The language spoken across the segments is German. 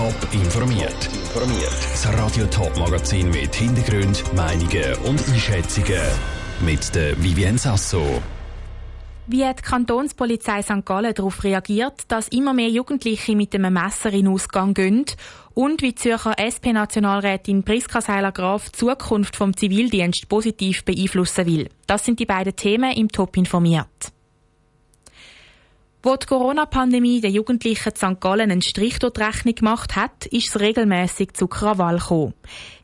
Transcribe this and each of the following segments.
Top informiert. Informiert. Das Radio Top Magazin mit Hintergrund, Meinungen und Einschätzungen mit der Vivien Sasso. Wie hat die Kantonspolizei St. Gallen darauf reagiert, dass immer mehr Jugendliche mit einem Messer in Ausgang gehen? Und wie die Zürcher SP-Nationalrätin Priska Seiler-Graf die Zukunft vom Zivildienst positiv beeinflussen will? Das sind die beiden Themen im Top informiert. Wo die Corona-Pandemie den Jugendlichen St. Gallen einen Strich durch die Rechnung gemacht hat, ist es regelmäßig zu Krawall gekommen.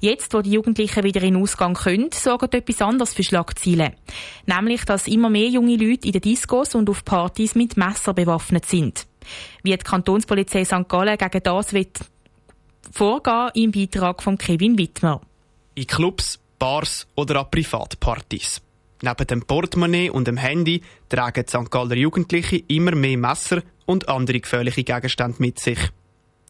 Jetzt, wo die Jugendlichen wieder in den Ausgang können, sorgt etwas anderes für Schlagzeilen. Nämlich, dass immer mehr junge Leute in den Discos und auf Partys mit Messer bewaffnet sind. Wie die Kantonspolizei St. Gallen gegen das wird vorgehen im Beitrag von Kevin Wittmer. In Clubs, Bars oder an Privatpartys. Neben dem Portemonnaie und dem Handy tragen die St. Galler Jugendliche immer mehr Messer und andere gefährliche Gegenstände mit sich.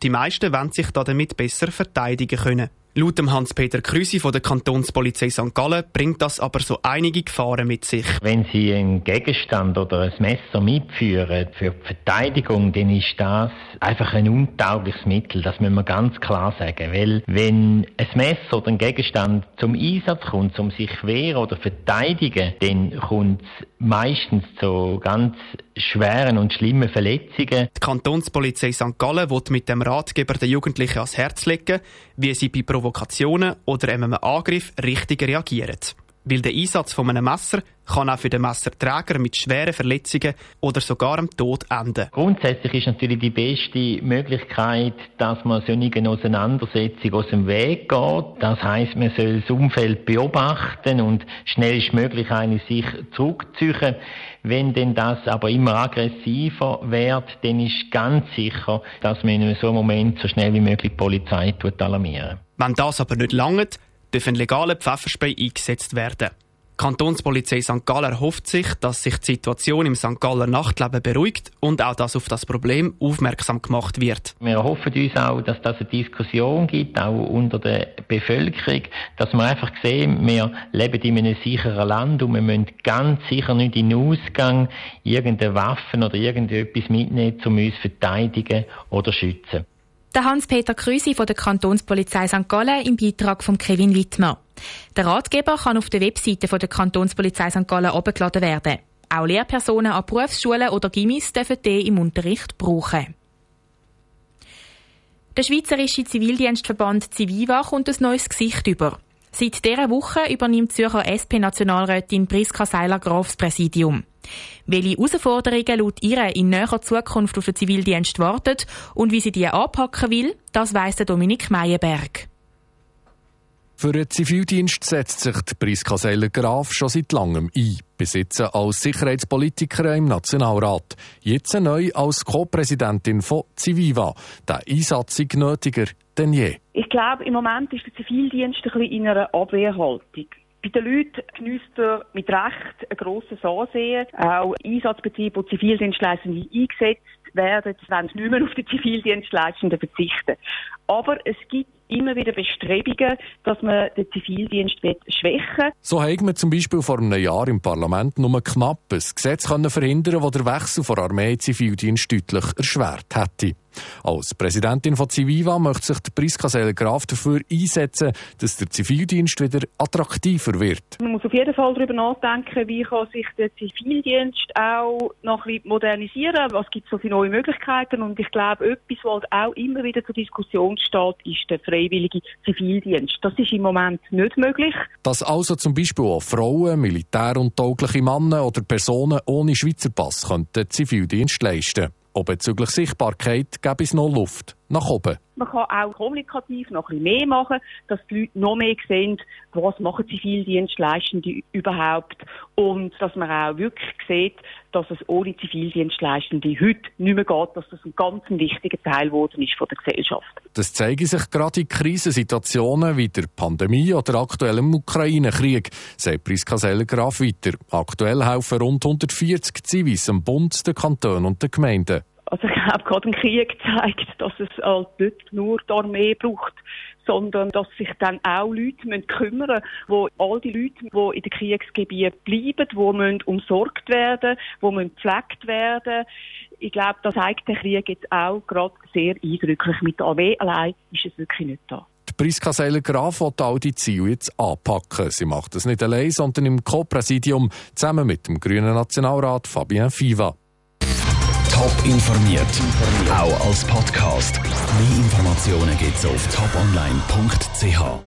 Die meisten wollen sich damit besser verteidigen können. Laut Hans-Peter Krüsi von der Kantonspolizei St. Gallen bringt das aber so einige Gefahren mit sich. Wenn Sie einen Gegenstand oder ein Messer mitführen für die Verteidigung, dann ist das einfach ein untaugliches Mittel. Das müssen wir ganz klar sagen. Weil wenn ein Messer oder ein Gegenstand zum Einsatz kommt, um sich wehren oder verteidigen, dann kommt es meistens zu ganz schweren und schlimmen Verletzungen. Die Kantonspolizei St. Gallen wird mit dem Ratgeber den Jugendlichen ans Herz legen, wie sie bei Provokationen oder einem Angriff richtig reagieren. Weil der Einsatz von einem Messer kann auch für den Messerträger mit schweren Verletzungen oder sogar dem Tod enden. Grundsätzlich ist natürlich die beste Möglichkeit, dass man solchen Auseinandersetzung aus dem Weg geht. Das heißt, man soll das Umfeld beobachten und schnellstmöglich eine sich zurückziehen. Wenn denn das aber immer aggressiver wird, dann ist ganz sicher, dass man in so einem Moment so schnell wie möglich die Polizei alarmieren. Wenn das aber nicht langt, dürfen legale Pfefferspray eingesetzt werden. Die Kantonspolizei St. Gallen erhofft sich, dass sich die Situation im St. Galler Nachtleben beruhigt und auch, dass auf das Problem aufmerksam gemacht wird. Wir erhoffen uns auch, dass das eine Diskussion gibt, auch unter der Bevölkerung, dass wir einfach sehen, wir leben in einem sicheren Land und wir müssen ganz sicher nicht in Ausgang irgendeine Waffen oder irgendetwas mitnehmen, um uns verteidigen oder schützen. Der Hans-Peter Krüsi von der Kantonspolizei St. Gallen im Beitrag von Kevin Wittmer. Der Ratgeber kann auf der Webseite von der Kantonspolizei St. Gallen abgeladen werden. Auch Lehrpersonen an Berufsschulen oder Gimmis dürfen den im Unterricht brauchen. Der Schweizerische Zivildienstverband Civiva kommt ein neues Gesicht über. Seit dieser Woche übernimmt Zürcher SP-Nationalrätin Priska Seiler-Graf Präsidium. Welche Herausforderungen laut ihr in näherer Zukunft auf den Zivildienst warten und wie sie die anpacken will, das weiss Dominik Meyerberg. Für den Zivildienst setzt sich Priska Seiler-Graf schon seit langem ein. Besitzen als Sicherheitspolitikerin im Nationalrat. Jetzt neu als Co-Präsidentin von Civiva. Der Einsatz ist nötiger denn je. Ich glaube, im Moment ist der Zivildienst ein bisschen in einer Abwehrhaltung. Bei den Leuten genießt er mit Recht ein grosses Ansehen. Auch Einsatzbetriebe, wo Zivildienstleistende eingesetzt werden, wenn sie nicht mehr auf die Zivildienstleistenden verzichten. Aber es gibt immer wieder Bestrebungen, dass man den Zivildienst schwächen will. So haben wir zum Beispiel vor einem Jahr im Parlament nur knapp ein Gesetz verhindern das der Wechsel von Armee in Zivildienst deutlich erschwert hätte. Als Präsidentin von Civiva möchte sich Priska Graf dafür einsetzen, dass der Zivildienst wieder attraktiver wird. Man muss auf jeden Fall darüber nachdenken, wie kann sich der Zivildienst auch noch ein bisschen modernisieren, was gibt es so für neue Möglichkeiten und ich glaube, etwas, was auch immer wieder zur Diskussion steht, ist der freiwillige Zivildienst. Das ist im Moment nicht möglich. Dass also zum Beispiel auch Frauen, Militär- und taugliche Männer oder Personen ohne Schweizer Pass könnten Zivildienst leisten auch bezüglich Sichtbarkeit gäbe es noch Luft nach oben. Man kann auch kommunikativ noch ein bisschen mehr machen, dass die Leute noch mehr sehen, was machen Zivildienstleistende überhaupt und dass man auch wirklich sieht, dass es ohne Zivildienstleistende heute nicht mehr geht, dass das ein ganz wichtiger Teil geworden ist von der Gesellschaft. Das zeige sich gerade in Krisensituationen wie der Pandemie oder aktuell im Ukraine-Krieg, sagt Priska Sellergraf weiter. Aktuell helfen rund 140 Zivis am Bund, den Kantonen und den Gemeinden. Also ich glaube, gerade ein Krieg zeigt, dass es halt nicht nur die Armee braucht, sondern dass sich dann auch Leute müssen kümmern müssen, wo all die Leute, die in den Kriegsgebieten bleiben, die müssen umsorgt werden, die müssen gepflegt werden. Ich glaube, das zeigt der Krieg jetzt auch gerade sehr eindrücklich. Mit der Armee allein ist es wirklich nicht da. Die Priska Seiler-Graf will all die Ziele jetzt anpacken. Sie macht das nicht allein, sondern im Co-Präsidium zusammen mit dem grünen Nationalrat Fabien Fiva. Top informiert, auch als Podcast. Mehr Informationen gibt's auf toponline.ch.